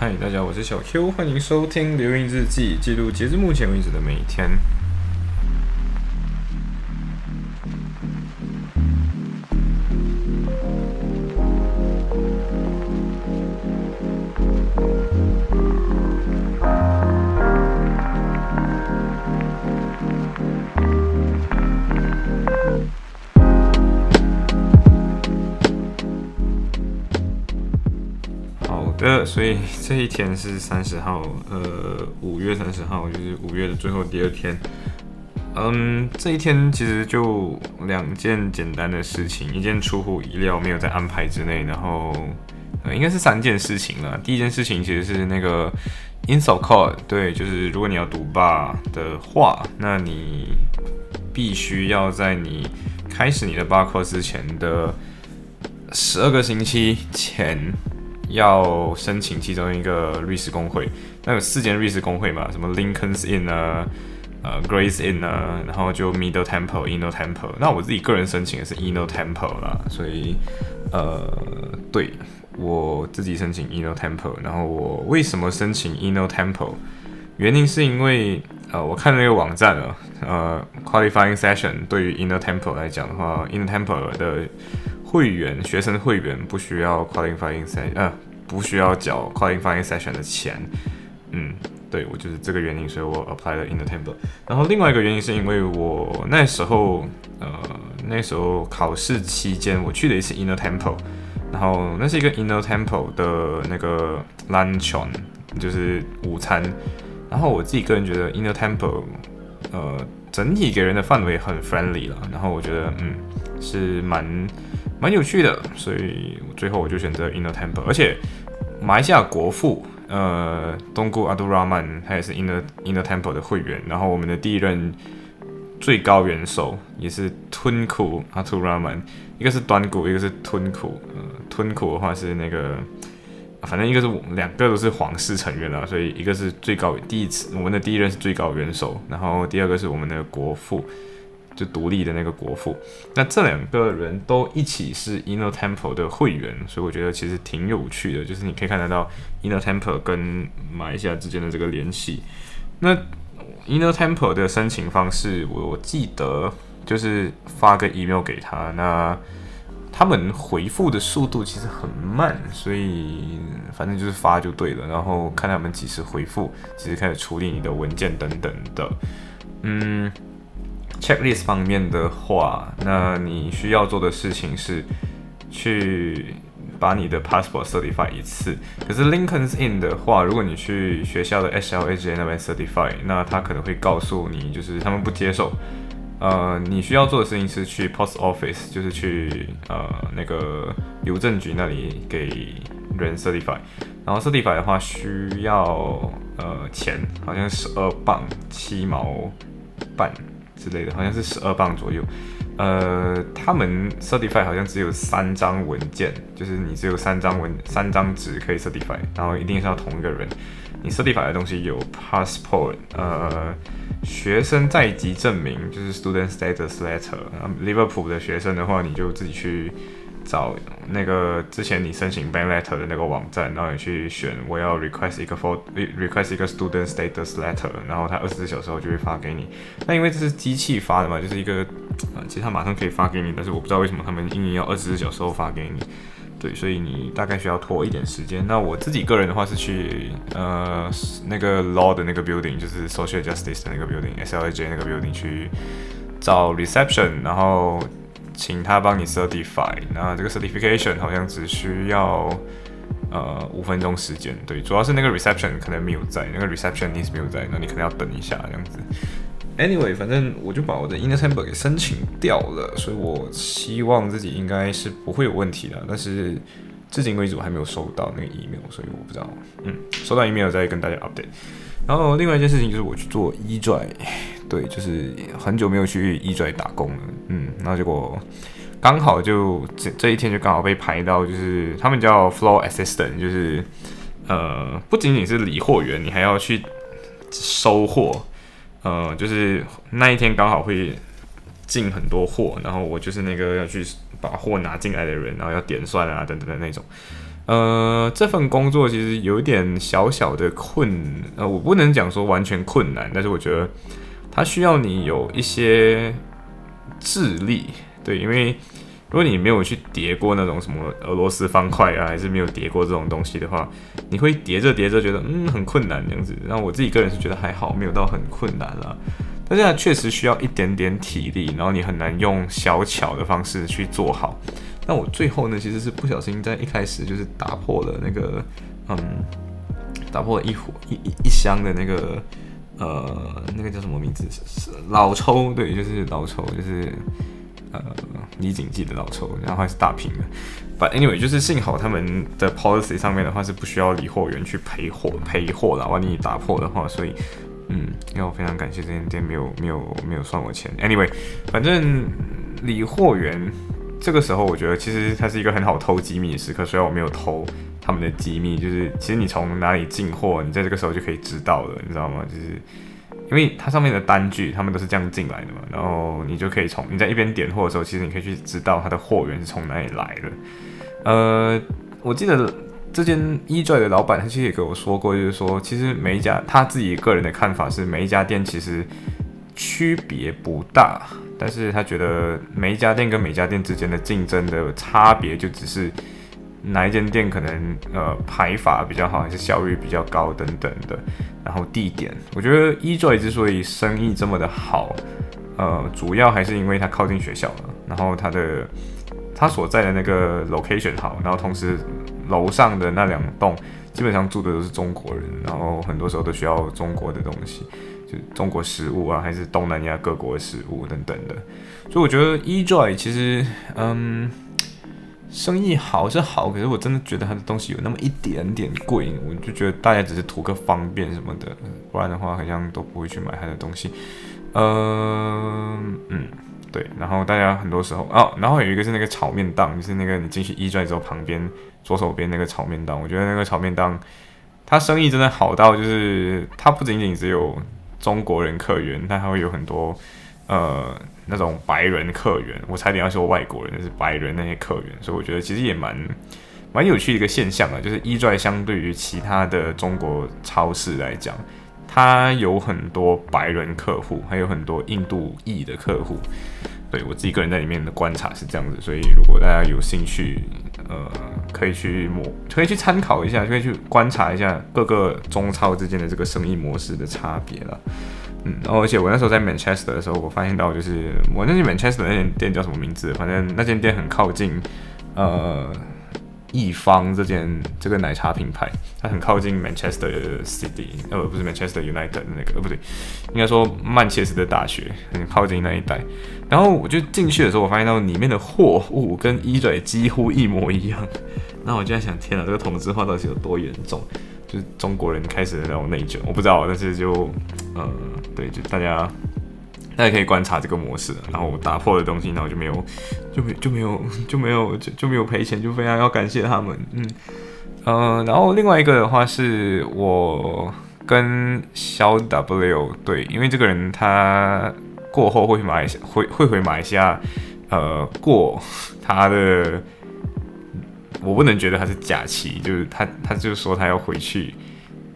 嗨，大家，我是小 Q，欢迎收听留言日记，记录截至目前为止的每一天。所以这一天是三十号，呃，五月三十号，就是五月的最后第二天。嗯，这一天其实就两件简单的事情，一件出乎意料没有在安排之内，然后，应该是三件事情了。第一件事情其实是那个 insult call，对，就是如果你要读霸的话，那你必须要在你开始你的霸课之前的十二个星期前。要申请其中一个律师工会，那有四间律师工会嘛？什么 Lincoln's Inn 啊，呃，Grace Inn 啊，然后就 Middle Temple、Inner Temple。那我自己个人申请的是 Inner Temple 啦，所以呃，对我自己申请 Inner Temple。然后我为什么申请 Inner Temple？原因是因为呃，我看那个网站啊，呃，Qualifying Session 对于 Inner Temple 来讲的话，Inner Temple 的会员学生会员不需要 qualifying session，呃，不需要缴 qualifying session 的钱。嗯，对我就是这个原因，所以我 apply 了 Inner Temple。然后另外一个原因是因为我那时候，呃，那时候考试期间我去了一次 Inner Temple，然后那是一个 Inner Temple 的那个 lunchon，就是午餐。然后我自己个人觉得 Inner Temple，呃，整体给人的氛围很 friendly 了。然后我觉得，嗯，是蛮。蛮有趣的，所以最后我就选择 Inner Temple，而且马来西亚国父呃东姑阿杜拉曼他也是 Inner Inner Temple 的会员，然后我们的第一任最高元首也是吞库阿杜拉曼，一个是端谷，一个是吞库，呃吞库的话是那个，反正一个是两个都是皇室成员了，所以一个是最高第一次我们的第一任是最高元首，然后第二个是我们的国父。就独立的那个国父，那这两个人都一起是 Inner Temple 的会员，所以我觉得其实挺有趣的，就是你可以看得到 Inner Temple 跟马来西亚之间的这个联系。那 Inner Temple 的申请方式，我记得就是发个 email 给他，那他们回复的速度其实很慢，所以反正就是发就对了，然后看他们几时回复，几时开始处理你的文件等等的，嗯。Checklist 方面的话，那你需要做的事情是去把你的 passport certify 一次。可是 Lincoln's Inn 的话，如果你去学校的 SLAJ 那边 certify，那他可能会告诉你，就是他们不接受。呃，你需要做的事情是去 post office，就是去呃那个邮政局那里给人 certify。然后 certify 的话需要呃钱，好像十二磅七毛半。之类的，好像是十二磅左右。呃，他们 certify 好像只有三张文件，就是你只有三张文三张纸可以 certify，然后一定是要同一个人。你 certify 的东西有 passport，呃，学生在籍证明，就是 student status letter。Liverpool 的学生的话，你就自己去。找那个之前你申请 bank letter 的那个网站，然后你去选我要 request 一个 for request 一个 student status letter，然后他二十四小时后就会发给你。那因为这是机器发的嘛，就是一个呃，其实他马上可以发给你，但是我不知道为什么他们硬要二十四小时后发给你。对，所以你大概需要拖一点时间。那我自己个人的话是去呃那个 law 的那个 building，就是 social justice 的那个 building，SLJ 那个 building 去找 reception，然后。请他帮你 certify，那这个 certification 好像只需要呃五分钟时间，对，主要是那个 reception 可能没有在，那个 receptionist 没有在，那你可能要等一下这样子。Anyway，反正我就把我的 inner temple 给申请掉了，所以我希望自己应该是不会有问题的，但是至今为止我还没有收到那个 email，所以我不知道，嗯，收到 email 再跟大家 update。然后另外一件事情就是我去做 e 拽，对，就是很久没有去 e 拽打工了，嗯，然后结果刚好就这这一天就刚好被排到，就是他们叫 floor assistant，就是呃不仅仅是理货员，你还要去收货，呃，就是那一天刚好会进很多货，然后我就是那个要去把货拿进来的人，然后要点算啊等等的那种。呃，这份工作其实有点小小的困，呃，我不能讲说完全困难，但是我觉得它需要你有一些智力，对，因为如果你没有去叠过那种什么俄罗斯方块啊，还是没有叠过这种东西的话，你会叠着叠着觉得嗯很困难这样子。那我自己个人是觉得还好，没有到很困难了。但是它确实需要一点点体力，然后你很难用小巧的方式去做好。那我最后呢，其实是不小心在一开始就是打破了那个，嗯，打破了一壶一一一箱的那个，呃，那个叫什么名字？是老抽，对，就是老抽，就是呃李锦记的老抽，然后还是大瓶的。But anyway，就是幸好他们的 policy 上面的话是不需要理货员去赔货赔货的，万一打破的话，所以。嗯，要非常感谢这间店没有没有没有算我钱。Anyway，反正理货员这个时候，我觉得其实它是一个很好偷机密的时刻。虽然我没有偷他们的机密，就是其实你从哪里进货，你在这个时候就可以知道了，你知道吗？就是因为它上面的单据，他们都是这样进来的嘛。然后你就可以从你在一边点货的时候，其实你可以去知道它的货源是从哪里来的。呃，我记得。这间 Ejoy 的老板，他其实也跟我说过，就是说，其实每一家他自己个人的看法是，每一家店其实区别不大，但是他觉得每一家店跟每家店之间的竞争的差别，就只是哪一间店可能呃排法比较好，还是效率比较高等等的。然后地点，我觉得 Ejoy 之所以生意这么的好，呃，主要还是因为它靠近学校了，然后它的它所在的那个 location 好，然后同时。楼上的那两栋基本上住的都是中国人，然后很多时候都需要中国的东西，就中国食物啊，还是东南亚各国的食物等等的。所以我觉得 eJoy 其实，嗯，生意好是好，可是我真的觉得它的东西有那么一点点贵，我就觉得大家只是图个方便什么的，不然的话好像都不会去买它的东西。嗯嗯。对，然后大家很多时候哦，然后有一个是那个炒面档，就是那个你进去一转之后旁边左手边那个炒面档，我觉得那个炒面档，它生意真的好到就是它不仅仅只有中国人客源，它还会有很多呃那种白人客源，我差点要说外国人，就是白人那些客源，所以我觉得其实也蛮蛮有趣的一个现象啊，就是一转相对于其他的中国超市来讲。他有很多白人客户，还有很多印度裔的客户。对我自己个人在里面的观察是这样子，所以如果大家有兴趣，呃，可以去模，可以去参考一下，可以去观察一下各个中超之间的这个生意模式的差别了。嗯，然后而且我那时候在 Manchester 的时候，我发现到就是我那间 Manchester 那间店叫什么名字？反正那间店很靠近，呃。一方这间这个奶茶品牌，它很靠近 Manchester City，呃，不是 Manchester United 的那个，呃，不对，应该说曼彻斯特大学很靠近那一带。然后我就进去的时候，我发现到里面的货物跟一嘴几乎一模一样。那我就在想，天啊，这个同质化到底有多严重？就是中国人开始的那种内卷，我不知道，但是就，呃，对，就大家。大家可以观察这个模式，然后我打破的东西，然后就没有，就没就没有就没有就就没有赔钱，就非常要感谢他们，嗯嗯，然后另外一个的话是我跟小 W 对，因为这个人他过后会马来西会会回马来西亚，呃，过他的，我不能觉得他是假期，就是他他就说他要回去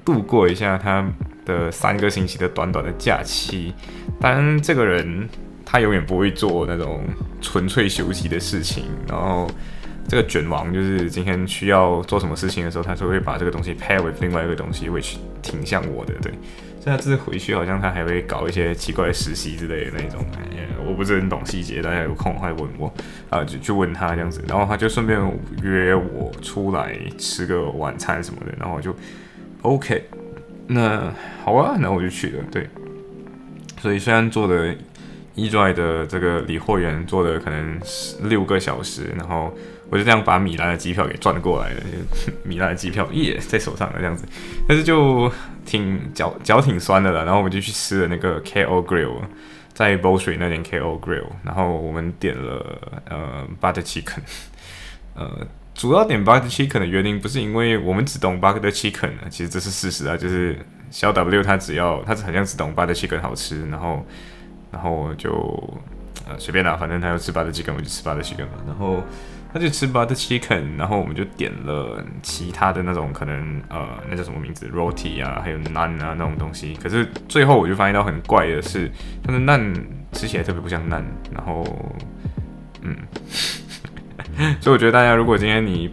度过一下他。的三个星期的短短的假期，但这个人他永远不会做那种纯粹休息的事情。然后这个卷王就是今天需要做什么事情的时候，他就会把这个东西 pair with 另外一个东西，which 挺像我的。对，现在这次回去好像他还会搞一些奇怪的实习之类的那种，我不是很懂细节，大家有空会问我啊，就就问他这样子。然后他就顺便约我出来吃个晚餐什么的，然后我就 OK。那好啊，那我就去了。对，所以虽然做的 e j o 的这个理货员做的可能六个小时，然后我就这样把米兰的机票给赚过来了。米兰的机票耶在手上了这样子，但是就挺脚脚挺酸的了。然后我们就去吃了那个 KO Grill，在 b o s t r e 那间 KO Grill，然后我们点了呃 Butter Chicken，呃。主要点 butter chicken 的原因不是因为我们只懂 butter chicken 啊，其实这是事实啊，就是小 W 他只要他好像只懂 butter chicken 好吃，然后然后就呃随便拿，反正他要吃 butter chicken 我就吃 butter chicken 嘛。然后他就吃 butter chicken，然后我们就点了其他的那种可能呃那叫什么名字 roti 啊，还有 naan 啊那种东西。可是最后我就发现到很怪的是，它的 naan 吃起来特别不像 naan，然后嗯，所以我觉得大家如果今天你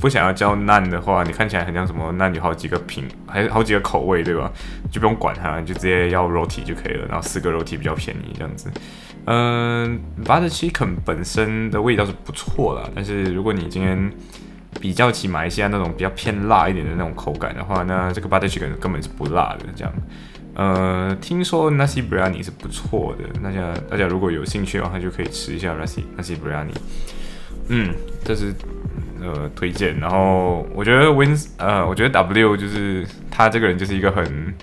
不想要叫难的话，你看起来很像什么 naan 有好几个品，还好几个口味对吧？就不用管它，就直接要肉体就可以了，然后四个肉体比较便宜这样子。嗯，but chicken 本身的味道是不错啦，但是如果你今天比较起马来西亚那种比较偏辣一点的那种口感的话，那这个 but chicken 根本是不辣的。这样，呃，听说 nasi biryani 是不错的，大家大家如果有兴趣的话，就可以吃一下 nasi nasi biryani。嗯，这是呃推荐。然后我觉得 wins，呃，我觉得 W 就是他这个人就是一个很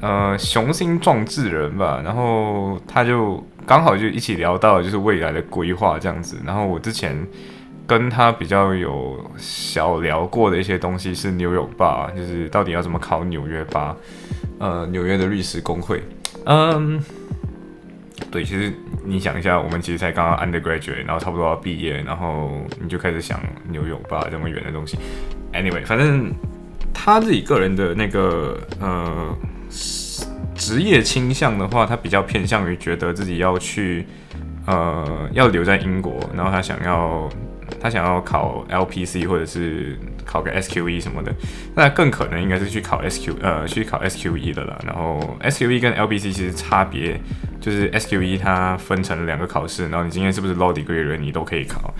呃雄心壮志人吧。然后他就。刚好就一起聊到就是未来的规划这样子，然后我之前跟他比较有小聊过的一些东西是纽约吧，就是到底要怎么考纽约吧，呃，纽约的律师工会，嗯，对，其实你想一下，我们其实才刚刚 undergraduate，然后差不多要毕业，然后你就开始想纽约吧这么远的东西，anyway，反正他自己个人的那个呃。职业倾向的话，他比较偏向于觉得自己要去，呃，要留在英国，然后他想要，他想要考 LPC 或者是考个 SQE 什么的，那更可能应该是去考 SQ，呃，去考 SQE 的了。然后 SQE 跟 LPC 其实差别就是 SQE 它分成两个考试，然后你今天是不是 Law Degree 人，你都可以考。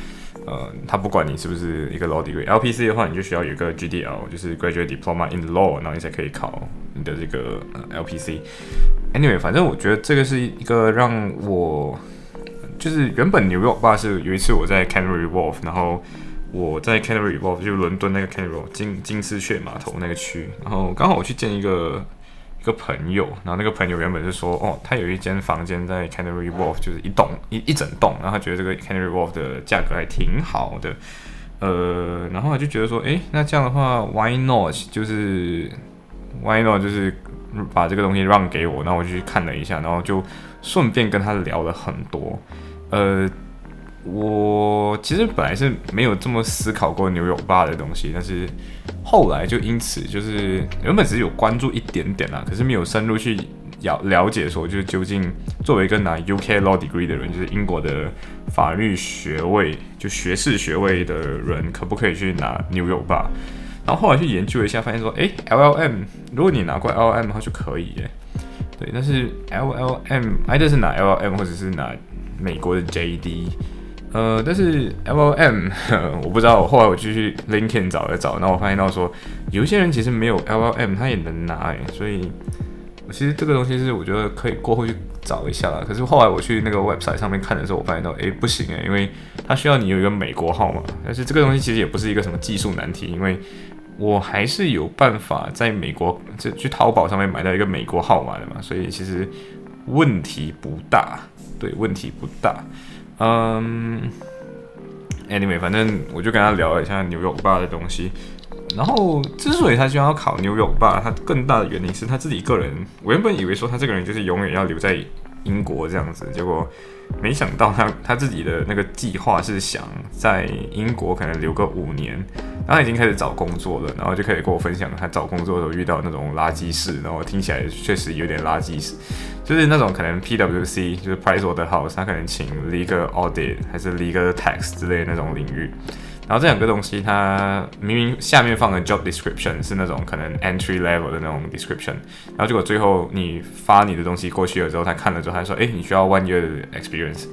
呃，他不管你是不是一个 law degree，LPC 的话，你就需要有一个 GDL，就是 Graduate Diploma in Law，然后你才可以考你的这个 LPC。Anyway，反正我觉得这个是一个让我就是原本纽约吧是有一次我在 Canary Wharf，然后我在 Canary Wharf 就伦敦那个 Canary Wharf 金金丝雀码头那个区，然后刚好我去见一个。一个朋友，然后那个朋友原本是说，哦，他有一间房间在 Canary Wharf，就是一栋一一整栋，然后他觉得这个 Canary Wharf 的价格还挺好的，呃，然后他就觉得说，诶，那这样的话，Why not？就是 Why not？就是把这个东西让给我，然后我就去看了一下，然后就顺便跟他聊了很多，呃。我其实本来是没有这么思考过牛油吧的东西，但是后来就因此就是原本只是有关注一点点啦，可是没有深入去了了解说，就是究竟作为一个拿 UK Law Degree 的人，就是英国的法律学位，就学士学位的人，可不可以去拿牛油吧？然后后来去研究一下，发现说，诶 l l m 如果你拿过 LLM 的话就可以耶。对，但是 LLM，either 是拿 LLM 或者是拿美国的 JD。呃，但是 L L M 我不知道，后来我继续 LinkedIn 找了找，然后我发现到说，有一些人其实没有 L L M，他也能拿哎，所以其实这个东西是我觉得可以过后去找一下啦。可是后来我去那个 website 上面看的时候，我发现到，哎，不行哎，因为它需要你有一个美国号码。但是这个东西其实也不是一个什么技术难题，因为我还是有办法在美国这去淘宝上面买到一个美国号码的嘛，所以其实问题不大，对，问题不大。嗯，anyway，反正我就跟他聊了一下牛油吧的东西。然后，之所以他居然要考牛油吧，他更大的原因是他自己个人。我原本以为说他这个人就是永远要留在英国这样子，结果没想到他他自己的那个计划是想在英国可能留个五年。然后已经开始找工作了，然后就可以跟我分享他找工作的时候遇到那种垃圾事，然后听起来确实有点垃圾事，就是那种可能 PWC 就是 Price Waterhouse，他可能请 Legal Audit 还是 Legal Tax 之类那种领域，然后这两个东西，它明明下面放的 Job Description 是那种可能 Entry Level 的那种 Description，然后结果最后你发你的东西过去了之后，他看了之后，他说，哎，你需要 One Year Experience。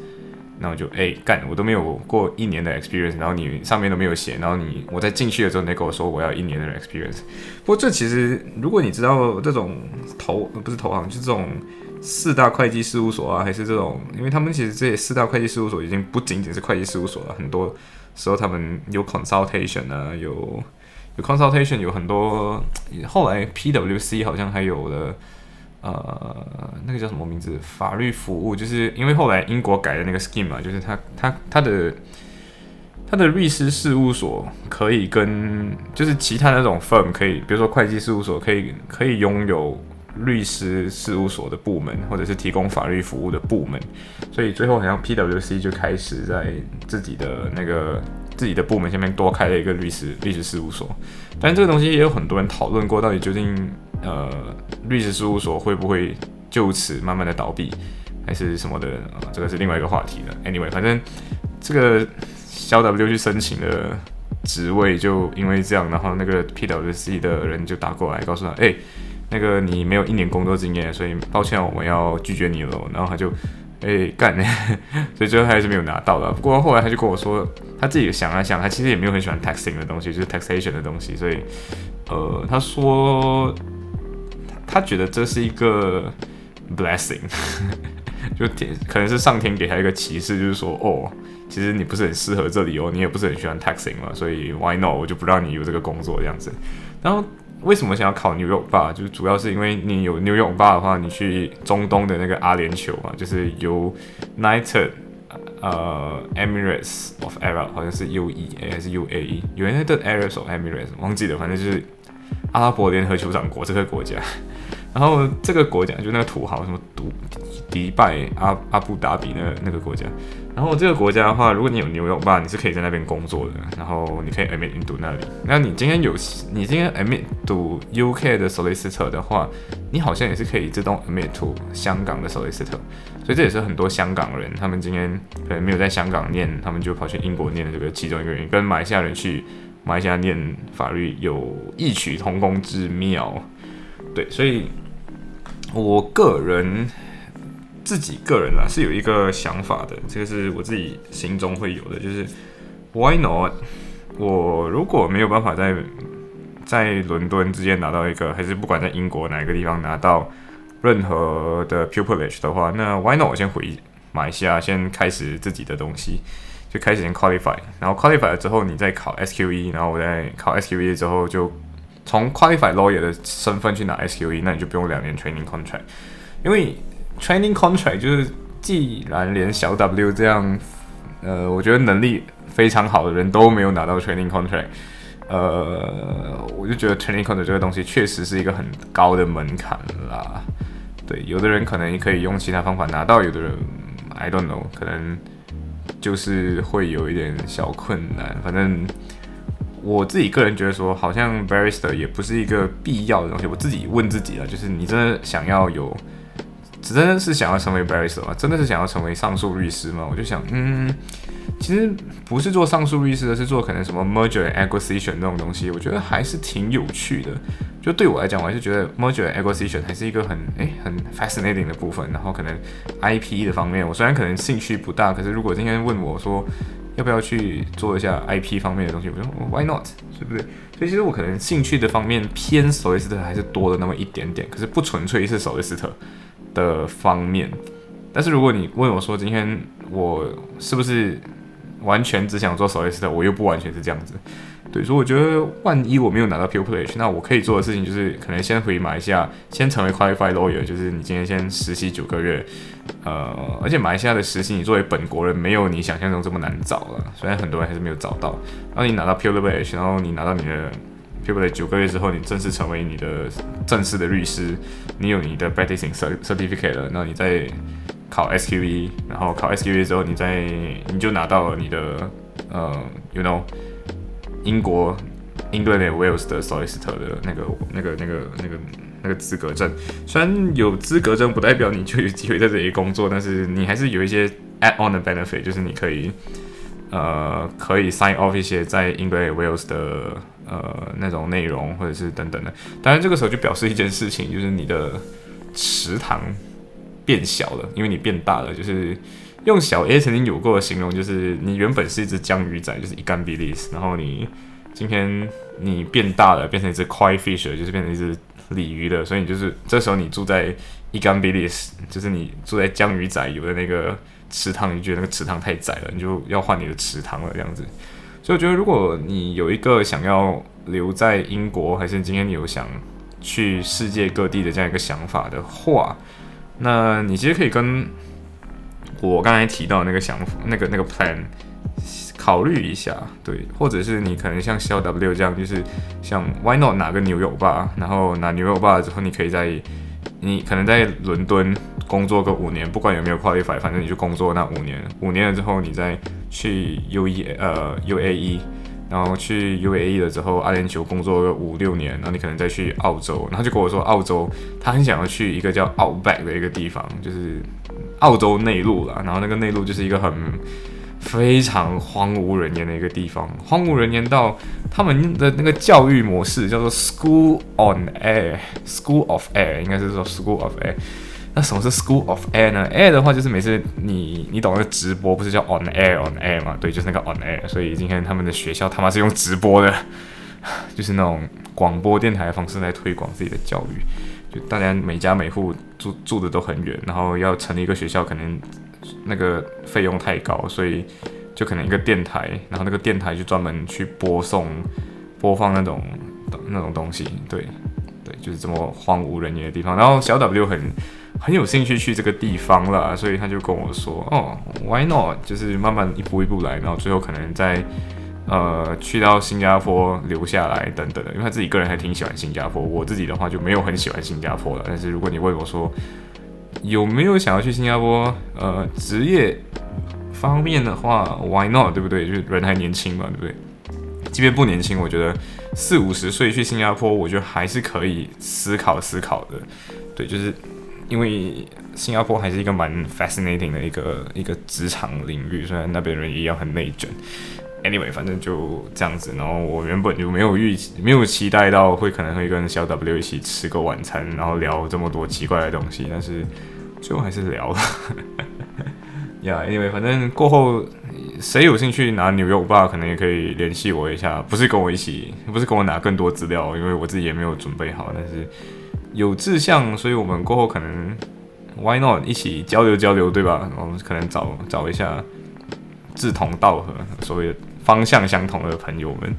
然后就哎干，我都没有过一年的 experience，然后你上面都没有写，然后你我在进去的时候，你跟我说我要一年的 experience。不过这其实，如果你知道这种投不是投行，就是这种四大会计事务所啊，还是这种，因为他们其实这些四大会计事务所已经不仅仅是会计事务所了，很多时候他们有 consultation 啊，有有 consultation，有很多后来 PWC 好像还有了。呃，那个叫什么名字？法律服务，就是因为后来英国改的那个 scheme 嘛，就是他他他的他的律师事务所可以跟就是其他那种 firm 可以，比如说会计事务所可以可以拥有律师事务所的部门，或者是提供法律服务的部门，所以最后好像 PWC 就开始在自己的那个自己的部门下面多开了一个律师律师事务所。但这个东西也有很多人讨论过，到底究竟呃律师事务所会不会就此慢慢的倒闭，还是什么的？这个是另外一个话题了。Anyway，反正这个小 W 去申请的职位，就因为这样，然后那个 PWC 的人就打过来告诉他，哎。那个你没有一年工作经验，所以抱歉，我们要拒绝你了。然后他就，哎干，所以最后他还是没有拿到的。不过后来他就跟我说，他自己想了想，他其实也没有很喜欢 taxing 的东西，就是 taxation 的东西。所以，呃，他说他觉得这是一个 blessing，就可能是上天给他一个启示，就是说，哦，其实你不是很适合这里哦，你也不是很喜欢 taxing 嘛，所以 why not 我就不让你有这个工作这样子。然后。为什么想要考纽约霸？就是主要是因为你有纽约霸的话，你去中东的那个阿联酋嘛，就是由 United 呃 Emirates of Arab 好像是 UEA 还是 UAE，United Arab of Emirates 忘记了，反正就是阿拉伯联合酋长国这个国家。然后这个国家就那个土豪什么迪迪拜阿阿布达比那那个国家。然后这个国家的话，如果你有牛油吧，你是可以在那边工作的。然后你可以 admit 印度那里。那你今天有你今天 admit to UK 的 solicitor 的话，你好像也是可以自动 admit to 香港的 solicitor。所以这也是很多香港人，他们今天可能没有在香港念，他们就跑去英国念的这个其中一个原因，跟马来西亚人去马来西亚念法律有异曲同工之妙。对，所以我个人。自己个人啊是有一个想法的，这个是我自己心中会有的，就是 Why not？我如果没有办法在在伦敦之间拿到一个，还是不管在英国哪个地方拿到任何的 pupilage 的话，那 Why not？我先回马来西亚，先开始自己的东西，就开始先 qualify，然后 qualify 了之后，你再考 SQE，然后我再考 SQE 之后，就从 qualify lawyer 的身份去拿 SQE，那你就不用两年 training contract，因为 Training contract 就是，既然连小 W 这样，呃，我觉得能力非常好的人都没有拿到 training contract，呃，我就觉得 training contract 这个东西确实是一个很高的门槛啦。对，有的人可能可以用其他方法拿到，有的人 I don't know，可能就是会有一点小困难。反正我自己个人觉得说，好像 barrister 也不是一个必要的东西。我自己问自己了，就是你真的想要有。真的是想要成为 barrister 吗？真的是想要成为上诉律师吗？我就想，嗯，其实不是做上诉律师的，是做可能什么 merger acquisition 这种东西，我觉得还是挺有趣的。就对我来讲，我还是觉得 merger acquisition 还是一个很诶很 fascinating 的部分。然后可能 IP 的方面，我虽然可能兴趣不大，可是如果今天问我说要不要去做一下 IP 方面的东西，我说 why not，对不对？所以其实我可能兴趣的方面偏 solicitor 还是多了那么一点点，可是不纯粹是 solicitor。的方面，但是如果你问我说今天我是不是完全只想做 solicitor，我又不完全是这样子，对，所以我觉得万一我没有拿到 pupilage 那我可以做的事情就是可能先回马来西亚，先成为 qualified lawyer，就是你今天先实习九个月，呃，而且马来西亚的实习你作为本国人没有你想象中这么难找了，虽然很多人还是没有找到，然后你拿到 pupilage 然后你拿到你的。对不对？九个月之后，你正式成为你的正式的律师，你有你的 practicing certificate 了，那你再考 SQE，然后考 SQE 之后，你再你就拿到了你的呃，you know，英国 England Wales 的 solicitor 的那个那个那个那个那个资格证。虽然有资格证不代表你就有机会在这里工作，但是你还是有一些 add on 的 benefit，就是你可以呃可以 sign off 一些在 England and Wales 的。呃，那种内容或者是等等的，当然这个时候就表示一件事情，就是你的池塘变小了，因为你变大了。就是用小 A 曾经有过的形容，就是你原本是一只江鱼仔，就是一干 b i l i s 然后你今天你变大了，变成一只 Koi Fish，就是变成一只鲤鱼了，所以你就是这时候你住在一干 b i l i s 就是你住在江鱼仔有的那个池塘，你觉得那个池塘太窄了，你就要换你的池塘了，这样子。所以我觉得，如果你有一个想要留在英国，还是今天你有想去世界各地的这样一个想法的话，那你其实可以跟我刚才提到那个想法、那个那个 plan 考虑一下，对，或者是你可能像小 W 这样，就是像 Why not 拿个牛油吧，然后拿牛油吧之后，你可以在你可能在伦敦工作个五年，不管有没有 qualify，反正你就工作那五年。五年了之后，你再去 U E 呃 U A E，然后去 U A E 了之后，阿联酋工作个五六年，然后你可能再去澳洲。然后就跟我说，澳洲他很想要去一个叫 Outback 的一个地方，就是澳洲内陆啦。然后那个内陆就是一个很。非常荒无人烟的一个地方，荒无人烟到他们的那个教育模式叫做 School on Air，School of Air，应该是说 School of Air。那什么是 School of Air 呢？Air 的话就是每次你你懂那个直播不是叫 On Air On Air 嘛？对，就是那个 On Air。所以今天他们的学校他妈是用直播的，就是那种广播电台的方式来推广自己的教育。就大家每家每户住住的都很远，然后要成立一个学校可能。那个费用太高，所以就可能一个电台，然后那个电台就专门去播送、播放那种那种东西。对，对，就是这么荒无人烟的地方。然后小 W 很很有兴趣去这个地方了，所以他就跟我说：“哦，Why not？就是慢慢一步一步来，然后最后可能在呃去到新加坡留下来等等的。因为他自己个人还挺喜欢新加坡，我自己的话就没有很喜欢新加坡了。但是如果你问我说，有没有想要去新加坡？呃，职业方面的话，Why not？对不对？就是人还年轻嘛，对不对？即便不年轻，我觉得四五十岁去新加坡，我觉得还是可以思考思考的。对，就是因为新加坡还是一个蛮 fascinating 的一个一个职场领域，虽然那边人一样很内卷。Anyway，反正就这样子。然后我原本就没有预没有期待到会可能会跟小 W 一起吃个晚餐，然后聊这么多奇怪的东西，但是。最后还是聊了，呀，因为反正过后谁有兴趣拿纽约吧，可能也可以联系我一下，不是跟我一起，不是跟我拿更多资料，因为我自己也没有准备好，但是有志向，所以我们过后可能 why not 一起交流交流，对吧？我们可能找找一下志同道合，所谓的方向相同的朋友们。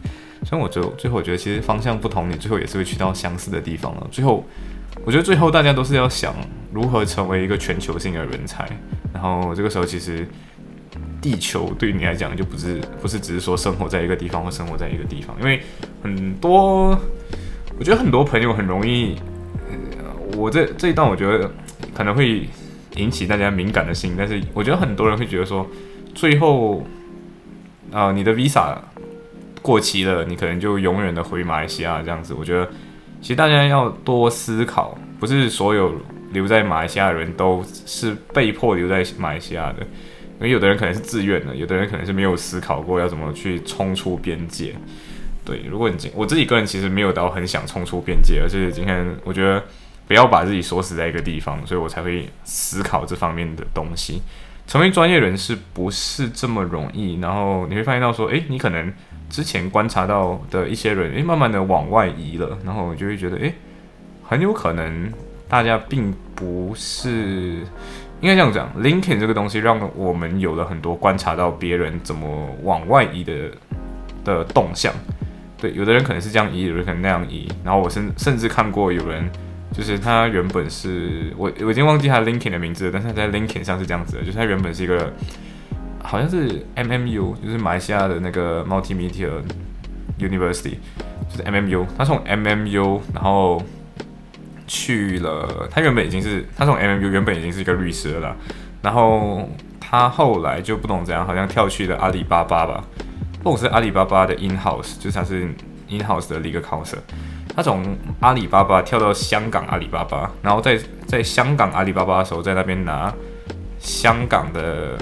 所以我就最后我觉得，其实方向不同，你最后也是会去到相似的地方了。最后。我觉得最后大家都是要想如何成为一个全球性的人才，然后这个时候其实地球对你来讲就不是不是只是说生活在一个地方或生活在一个地方，因为很多我觉得很多朋友很容易，我这这一段我觉得可能会引起大家敏感的心，但是我觉得很多人会觉得说最后啊你的 visa 过期了，你可能就永远的回马来西亚这样子，我觉得。其实大家要多思考，不是所有留在马来西亚的人都是被迫留在马来西亚的，因为有的人可能是自愿的，有的人可能是没有思考过要怎么去冲出边界。对，如果你我自己个人其实没有到很想冲出边界，而是今天我觉得不要把自己锁死在一个地方，所以我才会思考这方面的东西。成为专业人士不是这么容易，然后你会发现到说，诶，你可能。之前观察到的一些人，诶，慢慢的往外移了，然后我就会觉得，诶，很有可能大家并不是应该这样讲，LinkedIn 这个东西让我们有了很多观察到别人怎么往外移的的动向。对，有的人可能是这样移，有人可能那样移。然后我甚甚至看过有人，就是他原本是我我已经忘记他 LinkedIn 的名字了，但是他在 LinkedIn 上是这样子的，就是他原本是一个。好像是 MMU，就是马来西亚的那个 Multimedia University，就是 MMU。他从 MMU 然后去了，他原本已经是他从 MMU 原本已经是一个律师了，然后他后来就不懂怎样，好像跳去了阿里巴巴吧，或者是阿里巴巴的 In House，就是他是 In House 的一个 counsel。他从阿里巴巴跳到香港阿里巴巴，然后在在香港阿里巴巴的时候，在那边拿香港的。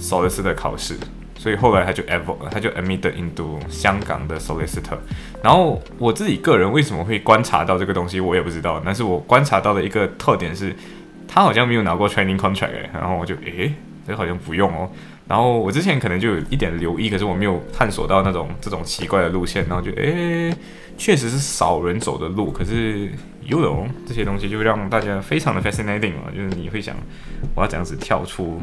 solicitor 考试，所以后来他就 ever 他就 admit into 香港的 solicitor。然后我自己个人为什么会观察到这个东西，我也不知道。但是我观察到的一个特点是，他好像没有拿过 training contract。然后我就诶，这好像不用哦。然后我之前可能就有一点留意，可是我没有探索到那种这种奇怪的路线。然后就诶，确实是少人走的路，可是游泳这些东西就让大家非常的 fascinating 嘛，就是你会想，我要这样子跳出。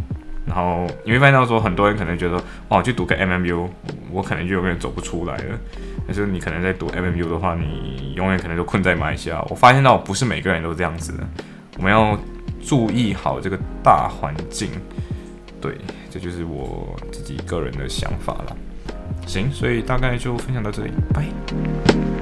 然后你会发现到说，很多人可能觉得，哦，去读个 MMU，我可能就永远走不出来了。但是你可能在读 MMU 的话，你永远可能都困在马来西亚。我发现到不是每个人都这样子的，我们要注意好这个大环境。对，这就是我自己个人的想法了。行，所以大概就分享到这里，拜。